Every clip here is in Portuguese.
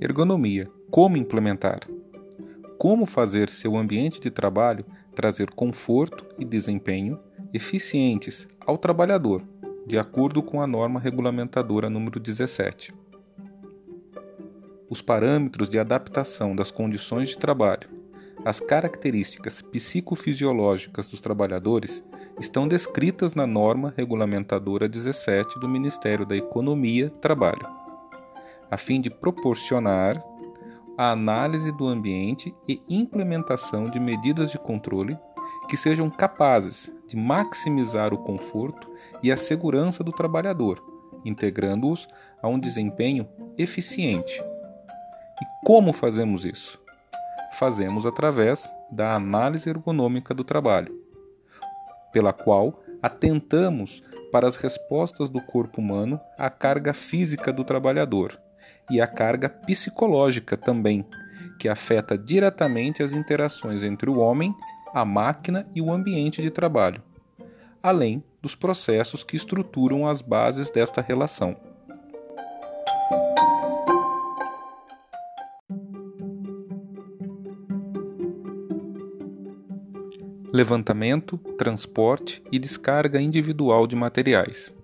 Ergonomia: como implementar? Como fazer seu ambiente de trabalho trazer conforto e desempenho eficientes ao trabalhador, de acordo com a norma regulamentadora número 17. Os parâmetros de adaptação das condições de trabalho as características psicofisiológicas dos trabalhadores estão descritas na norma regulamentadora 17 do Ministério da Economia Trabalho, a fim de proporcionar a análise do ambiente e implementação de medidas de controle que sejam capazes de maximizar o conforto e a segurança do trabalhador, integrando-os a um desempenho eficiente. E como fazemos isso? fazemos através da análise ergonômica do trabalho, pela qual atentamos para as respostas do corpo humano à carga física do trabalhador e à carga psicológica também, que afeta diretamente as interações entre o homem, a máquina e o ambiente de trabalho, além dos processos que estruturam as bases desta relação. levantamento, transporte e descarga individual de materiais.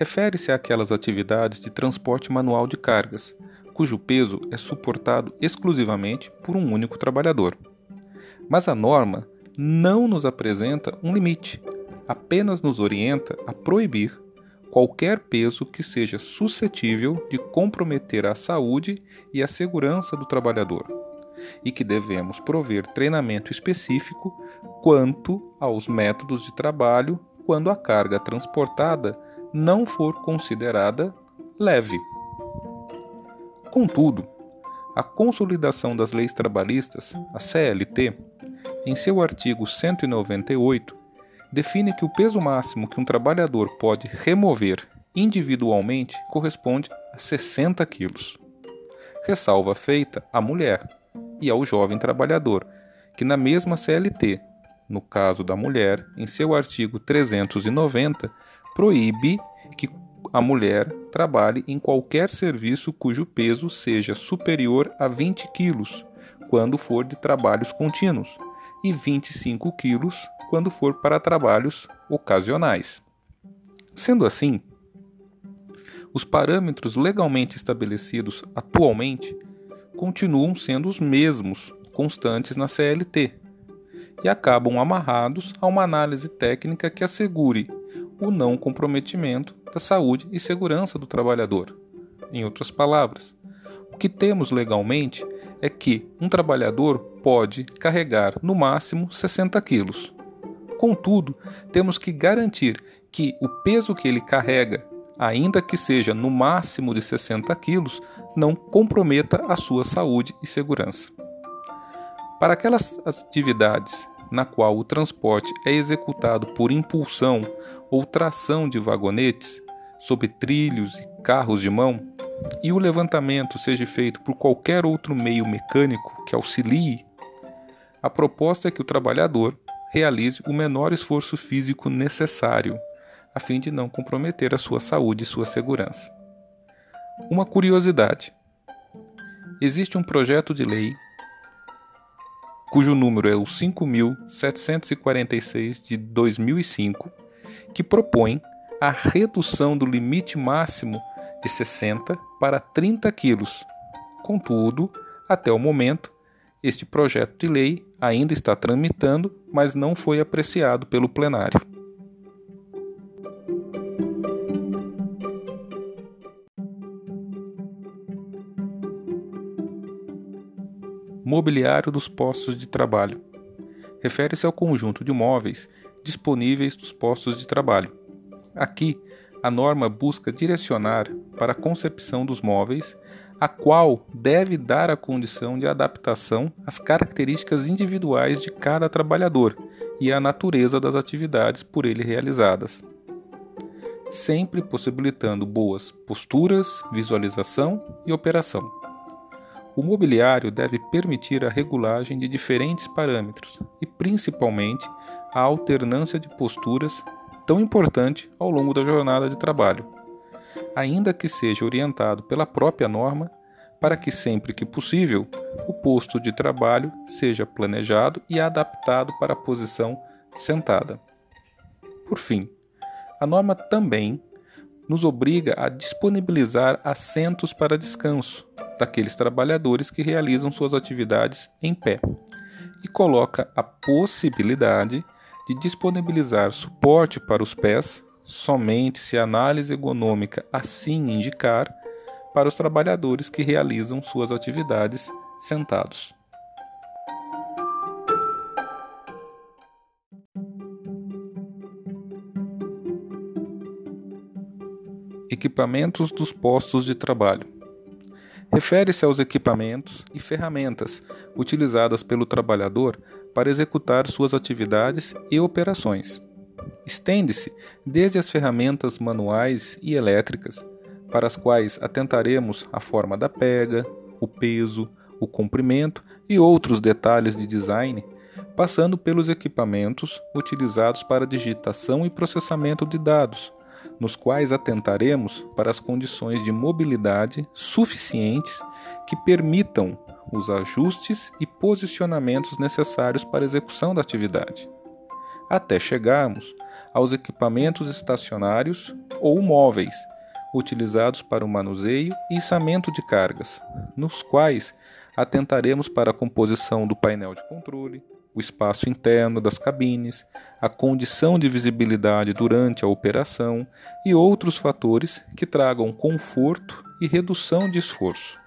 Refere-se àquelas atividades de transporte manual de cargas, cujo peso é suportado exclusivamente por um único trabalhador. Mas a norma não nos apresenta um limite, apenas nos orienta a proibir qualquer peso que seja suscetível de comprometer a saúde e a segurança do trabalhador e que devemos prover treinamento específico quanto aos métodos de trabalho quando a carga transportada não for considerada leve. Contudo, a Consolidação das Leis Trabalhistas, a CLT, em seu artigo 198, define que o peso máximo que um trabalhador pode remover individualmente corresponde a 60 quilos. Ressalva feita à mulher, e ao jovem trabalhador, que na mesma CLT, no caso da mulher, em seu artigo 390, proíbe que a mulher trabalhe em qualquer serviço cujo peso seja superior a 20 quilos, quando for de trabalhos contínuos, e 25 quilos quando for para trabalhos ocasionais. Sendo assim, os parâmetros legalmente estabelecidos atualmente continuam sendo os mesmos constantes na CLT e acabam amarrados a uma análise técnica que assegure o não comprometimento da saúde e segurança do trabalhador. Em outras palavras, o que temos legalmente é que um trabalhador pode carregar no máximo 60 quilos. Contudo, temos que garantir que o peso que ele carrega ainda que seja no máximo de 60 quilos, não comprometa a sua saúde e segurança. Para aquelas atividades na qual o transporte é executado por impulsão ou tração de vagonetes sob trilhos e carros de mão, e o levantamento seja feito por qualquer outro meio mecânico que auxilie, a proposta é que o trabalhador realize o menor esforço físico necessário a fim de não comprometer a sua saúde e sua segurança. Uma curiosidade: existe um projeto de lei cujo número é o 5746 de 2005, que propõe a redução do limite máximo de 60 para 30 quilos. Contudo, até o momento, este projeto de lei ainda está tramitando, mas não foi apreciado pelo plenário. Mobiliário dos postos de trabalho. Refere-se ao conjunto de móveis disponíveis dos postos de trabalho. Aqui, a norma busca direcionar para a concepção dos móveis, a qual deve dar a condição de adaptação às características individuais de cada trabalhador e à natureza das atividades por ele realizadas, sempre possibilitando boas posturas, visualização e operação. O mobiliário deve permitir a regulagem de diferentes parâmetros e, principalmente, a alternância de posturas, tão importante ao longo da jornada de trabalho. Ainda que seja orientado pela própria norma, para que sempre que possível o posto de trabalho seja planejado e adaptado para a posição sentada. Por fim, a norma também nos obriga a disponibilizar assentos para descanso daqueles trabalhadores que realizam suas atividades em pé e coloca a possibilidade de disponibilizar suporte para os pés somente se a análise ergonômica assim indicar para os trabalhadores que realizam suas atividades sentados. Equipamentos dos postos de trabalho. Refere-se aos equipamentos e ferramentas utilizadas pelo trabalhador para executar suas atividades e operações. Estende-se desde as ferramentas manuais e elétricas, para as quais atentaremos a forma da pega, o peso, o comprimento e outros detalhes de design, passando pelos equipamentos utilizados para digitação e processamento de dados, nos quais atentaremos para as condições de mobilidade suficientes que permitam os ajustes e posicionamentos necessários para a execução da atividade, até chegarmos aos equipamentos estacionários ou móveis utilizados para o manuseio e içamento de cargas, nos quais atentaremos para a composição do painel de controle, o espaço interno das cabines, a condição de visibilidade durante a operação e outros fatores que tragam conforto e redução de esforço.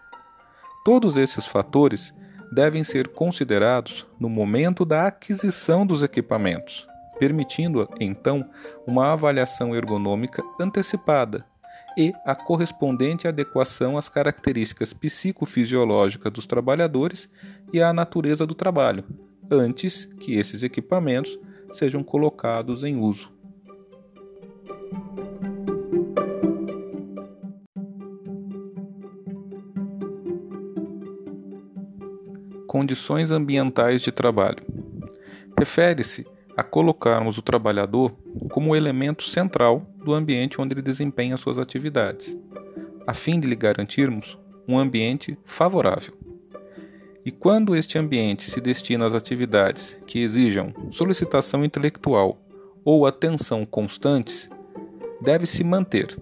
Todos esses fatores devem ser considerados no momento da aquisição dos equipamentos, permitindo então uma avaliação ergonômica antecipada e a correspondente adequação às características psicofisiológicas dos trabalhadores e à natureza do trabalho, antes que esses equipamentos sejam colocados em uso. Condições ambientais de trabalho. Refere-se a colocarmos o trabalhador como elemento central do ambiente onde ele desempenha suas atividades, a fim de lhe garantirmos um ambiente favorável. E quando este ambiente se destina às atividades que exijam solicitação intelectual ou atenção constantes, deve-se manter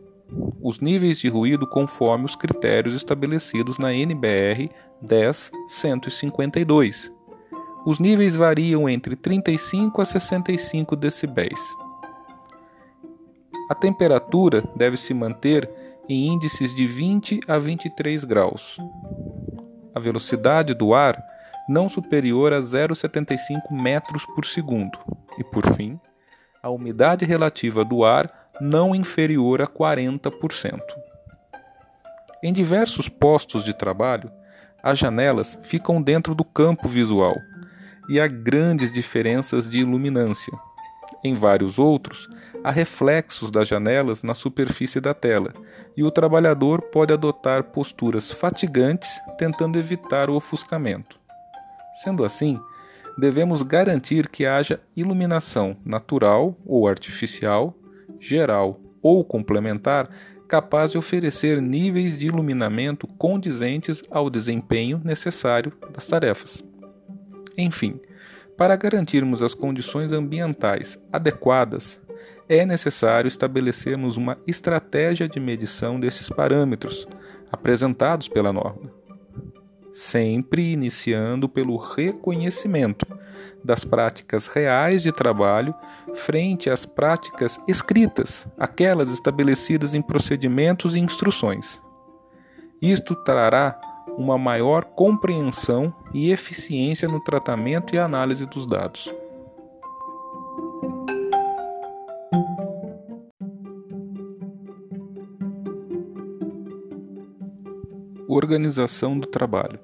os níveis de ruído conforme os critérios estabelecidos na NBR 10152. Os níveis variam entre 35 a 65 decibéis. A temperatura deve se manter em índices de 20 a 23 graus a velocidade do ar não superior a 0,75 metros por segundo e, por fim, a umidade relativa do ar não inferior a 40%. Em diversos postos de trabalho, as janelas ficam dentro do campo visual e há grandes diferenças de iluminância. Em vários outros, há reflexos das janelas na superfície da tela, e o trabalhador pode adotar posturas fatigantes tentando evitar o ofuscamento. Sendo assim, devemos garantir que haja iluminação natural ou artificial, geral ou complementar, capaz de oferecer níveis de iluminamento condizentes ao desempenho necessário das tarefas. Enfim, para garantirmos as condições ambientais adequadas, é necessário estabelecermos uma estratégia de medição desses parâmetros apresentados pela norma, sempre iniciando pelo reconhecimento das práticas reais de trabalho frente às práticas escritas, aquelas estabelecidas em procedimentos e instruções. Isto trará uma maior compreensão e eficiência no tratamento e análise dos dados. Organização do trabalho.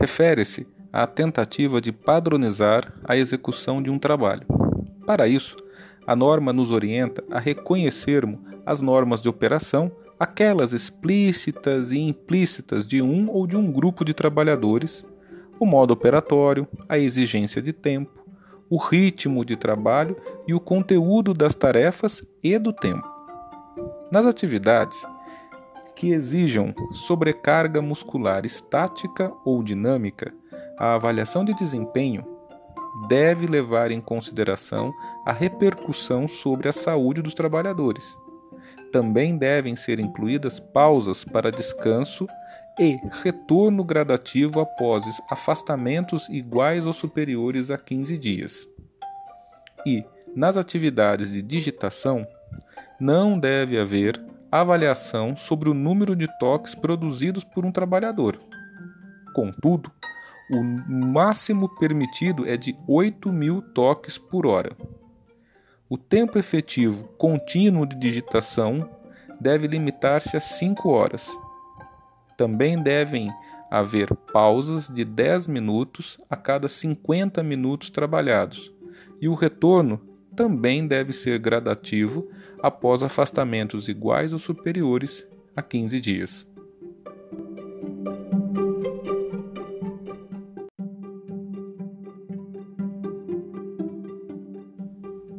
Refere-se à tentativa de padronizar a execução de um trabalho. Para isso, a norma nos orienta a reconhecermos as normas de operação aquelas explícitas e implícitas de um ou de um grupo de trabalhadores, o modo operatório, a exigência de tempo, o ritmo de trabalho e o conteúdo das tarefas e do tempo. Nas atividades que exijam sobrecarga muscular estática ou dinâmica, a avaliação de desempenho deve levar em consideração a repercussão sobre a saúde dos trabalhadores. Também devem ser incluídas pausas para descanso e retorno gradativo após afastamentos iguais ou superiores a 15 dias. E, nas atividades de digitação, não deve haver avaliação sobre o número de toques produzidos por um trabalhador. Contudo, o máximo permitido é de 8 mil toques por hora. O tempo efetivo contínuo de digitação deve limitar-se a 5 horas. Também devem haver pausas de 10 minutos a cada 50 minutos trabalhados, e o retorno também deve ser gradativo após afastamentos iguais ou superiores a 15 dias.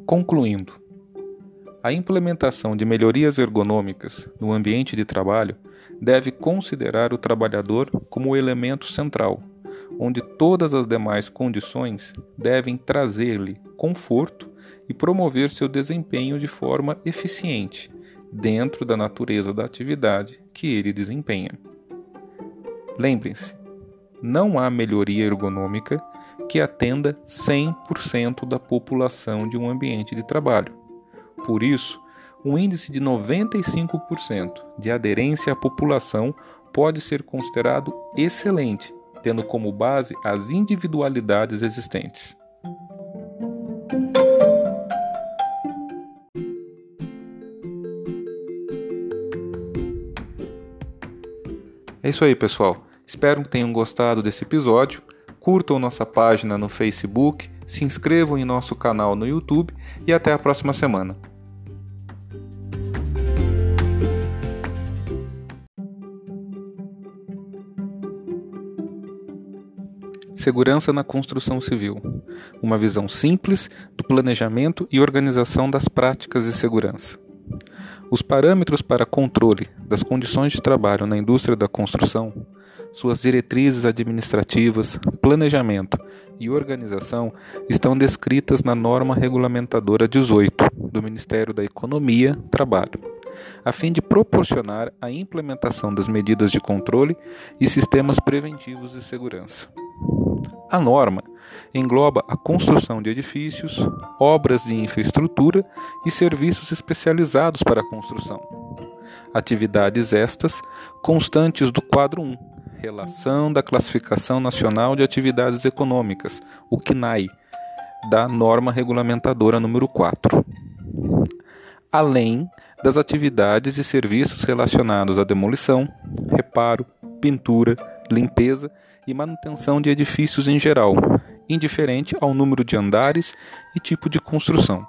Concluindo, a implementação de melhorias ergonômicas no ambiente de trabalho deve considerar o trabalhador como o elemento central, onde todas as demais condições devem trazer-lhe conforto e promover seu desempenho de forma eficiente, dentro da natureza da atividade que ele desempenha. Lembrem-se, não há melhoria ergonômica que atenda 100% da população de um ambiente de trabalho. Por isso, um índice de 95% de aderência à população pode ser considerado excelente, tendo como base as individualidades existentes. É isso aí, pessoal. Espero que tenham gostado desse episódio curtam nossa página no Facebook, se inscrevam em nosso canal no YouTube e até a próxima semana. Segurança na construção civil. Uma visão simples do planejamento e organização das práticas de segurança. Os parâmetros para controle das condições de trabalho na indústria da construção suas diretrizes administrativas, planejamento e organização estão descritas na norma regulamentadora 18 do Ministério da Economia, Trabalho, a fim de proporcionar a implementação das medidas de controle e sistemas preventivos de segurança. A norma engloba a construção de edifícios, obras de infraestrutura e serviços especializados para a construção. Atividades estas constantes do quadro 1 Relação da Classificação Nacional de Atividades Econômicas, o CNAE, da norma regulamentadora número 4. Além das atividades e serviços relacionados à demolição, reparo, pintura, limpeza e manutenção de edifícios em geral, indiferente ao número de andares e tipo de construção.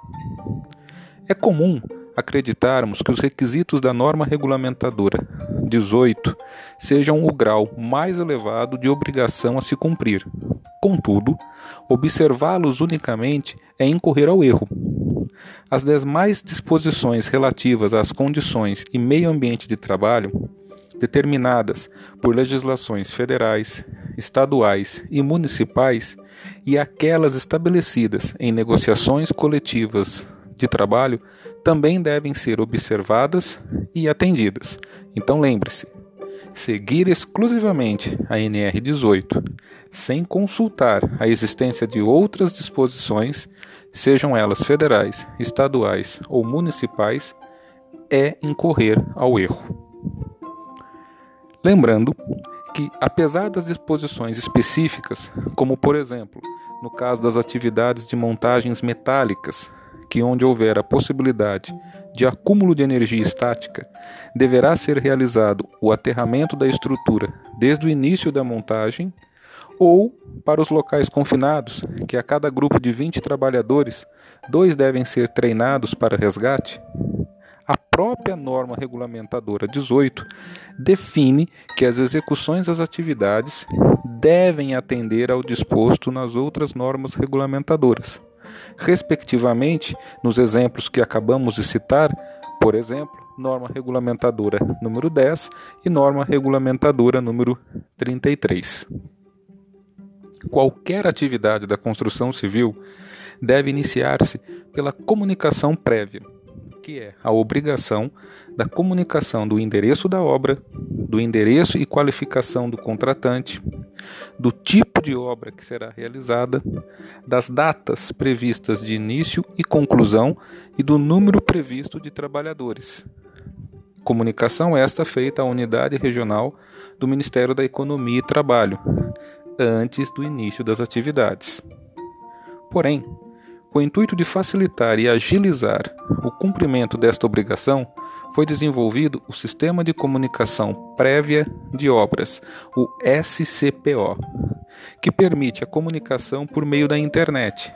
É comum acreditarmos que os requisitos da norma regulamentadora 18 sejam o grau mais elevado de obrigação a se cumprir. Contudo, observá-los unicamente é incorrer ao erro. As demais disposições relativas às condições e meio ambiente de trabalho, determinadas por legislações federais, estaduais e municipais, e aquelas estabelecidas em negociações coletivas de trabalho também devem ser observadas e atendidas. Então lembre-se: seguir exclusivamente a NR 18 sem consultar a existência de outras disposições, sejam elas federais, estaduais ou municipais, é incorrer ao erro. Lembrando que, apesar das disposições específicas, como por exemplo, no caso das atividades de montagens metálicas que onde houver a possibilidade de acúmulo de energia estática, deverá ser realizado o aterramento da estrutura desde o início da montagem, ou para os locais confinados, que a cada grupo de 20 trabalhadores, dois devem ser treinados para resgate, a própria norma regulamentadora 18 define que as execuções das atividades devem atender ao disposto nas outras normas regulamentadoras respectivamente, nos exemplos que acabamos de citar, por exemplo, norma regulamentadora número 10 e norma regulamentadora número 33. Qualquer atividade da construção civil deve iniciar-se pela comunicação prévia, que é a obrigação da comunicação do endereço da obra, do endereço e qualificação do contratante, do tipo de obra que será realizada, das datas previstas de início e conclusão e do número previsto de trabalhadores. Comunicação esta feita à unidade regional do Ministério da Economia e Trabalho, antes do início das atividades. Porém, com o intuito de facilitar e agilizar o cumprimento desta obrigação, foi desenvolvido o Sistema de Comunicação Prévia de Obras, o SCPO, que permite a comunicação por meio da internet,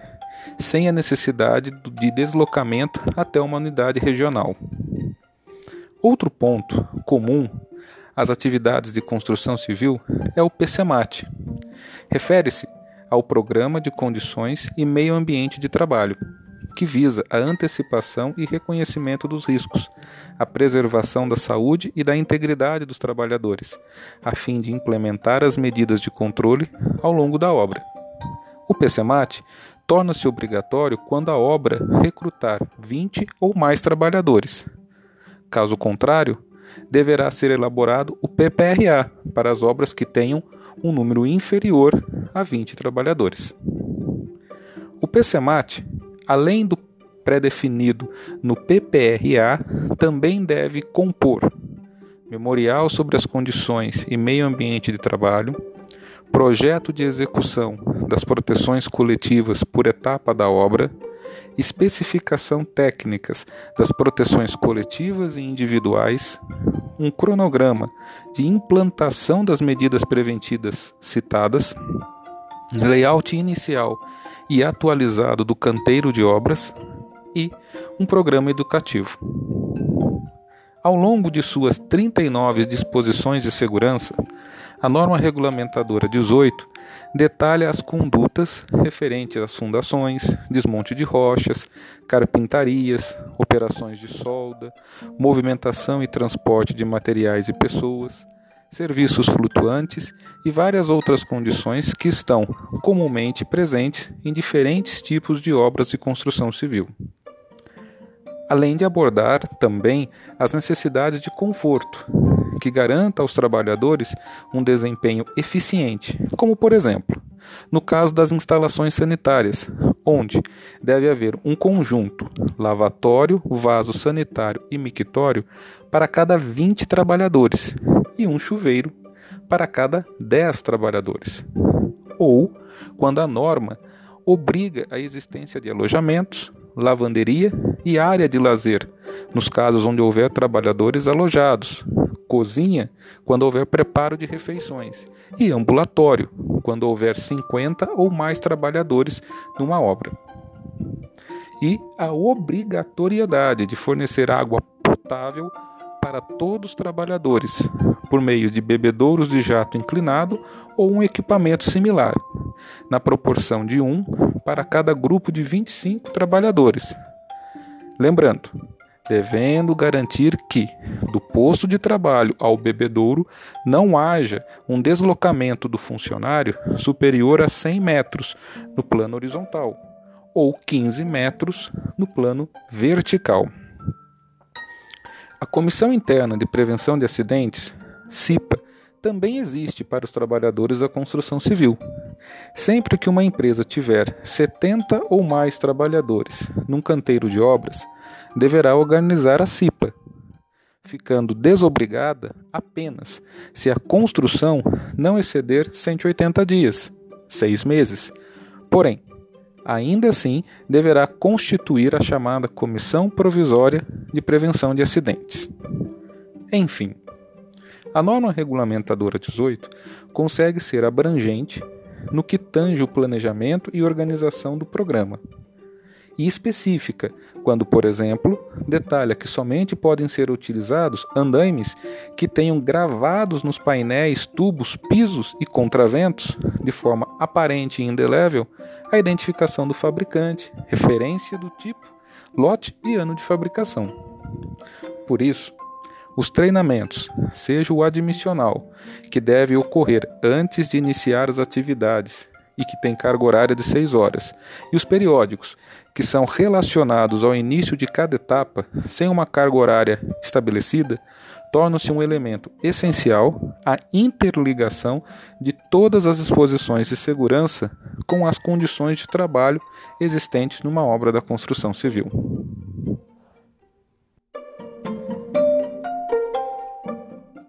sem a necessidade de deslocamento até uma unidade regional. Outro ponto comum às atividades de construção civil é o PCMAT. Refere-se ao Programa de Condições e Meio Ambiente de Trabalho, que visa a antecipação e reconhecimento dos riscos, a preservação da saúde e da integridade dos trabalhadores, a fim de implementar as medidas de controle ao longo da obra. O PCMAT torna-se obrigatório quando a obra recrutar 20 ou mais trabalhadores. Caso contrário, deverá ser elaborado o PPRA para as obras que tenham um número inferior a 20 trabalhadores. O PCMAT, além do pré-definido no PPRA, também deve compor memorial sobre as condições e meio ambiente de trabalho, projeto de execução das proteções coletivas por etapa da obra, especificação técnicas das proteções coletivas e individuais, um cronograma de implantação das medidas preventivas citadas, layout inicial e atualizado do canteiro de obras e um programa educativo. Ao longo de suas 39 disposições de segurança, a norma regulamentadora 18 detalha as condutas referentes às fundações, desmonte de rochas, carpintarias, operações de solda, movimentação e transporte de materiais e pessoas, serviços flutuantes e várias outras condições que estão comumente presentes em diferentes tipos de obras de construção civil. Além de abordar também as necessidades de conforto, que garanta aos trabalhadores um desempenho eficiente, como por exemplo, no caso das instalações sanitárias, onde deve haver um conjunto lavatório, vaso sanitário e mictório para cada 20 trabalhadores e um chuveiro para cada 10 trabalhadores. Ou quando a norma obriga a existência de alojamentos, lavanderia e área de lazer, nos casos onde houver trabalhadores alojados, cozinha, quando houver preparo de refeições, e ambulatório, quando houver 50 ou mais trabalhadores numa obra. E a obrigatoriedade de fornecer água potável para todos os trabalhadores, por meio de bebedouros de jato inclinado ou um equipamento similar, na proporção de um para cada grupo de 25 trabalhadores. Lembrando, devendo garantir que, do posto de trabalho ao bebedouro, não haja um deslocamento do funcionário superior a 100 metros no plano horizontal ou 15 metros no plano vertical. A Comissão Interna de Prevenção de Acidentes, CIPA, também existe para os trabalhadores da construção civil. Sempre que uma empresa tiver 70 ou mais trabalhadores num canteiro de obras, deverá organizar a CIPA, ficando desobrigada apenas se a construção não exceder 180 dias, seis meses. Porém, ainda assim deverá constituir a chamada Comissão Provisória de Prevenção de Acidentes. Enfim, a norma regulamentadora 18 consegue ser abrangente no que tange o planejamento e organização do programa e específica, quando, por exemplo, detalha que somente podem ser utilizados andaimes que tenham gravados nos painéis, tubos, pisos e contraventos, de forma aparente e indelével, a identificação do fabricante, referência do tipo, lote e ano de fabricação. Por isso, os treinamentos, seja o admissional, que deve ocorrer antes de iniciar as atividades e que tem carga horária de 6 horas, e os periódicos, que são relacionados ao início de cada etapa, sem uma carga horária estabelecida, tornam-se um elemento essencial à interligação de todas as disposições de segurança com as condições de trabalho existentes numa obra da construção civil.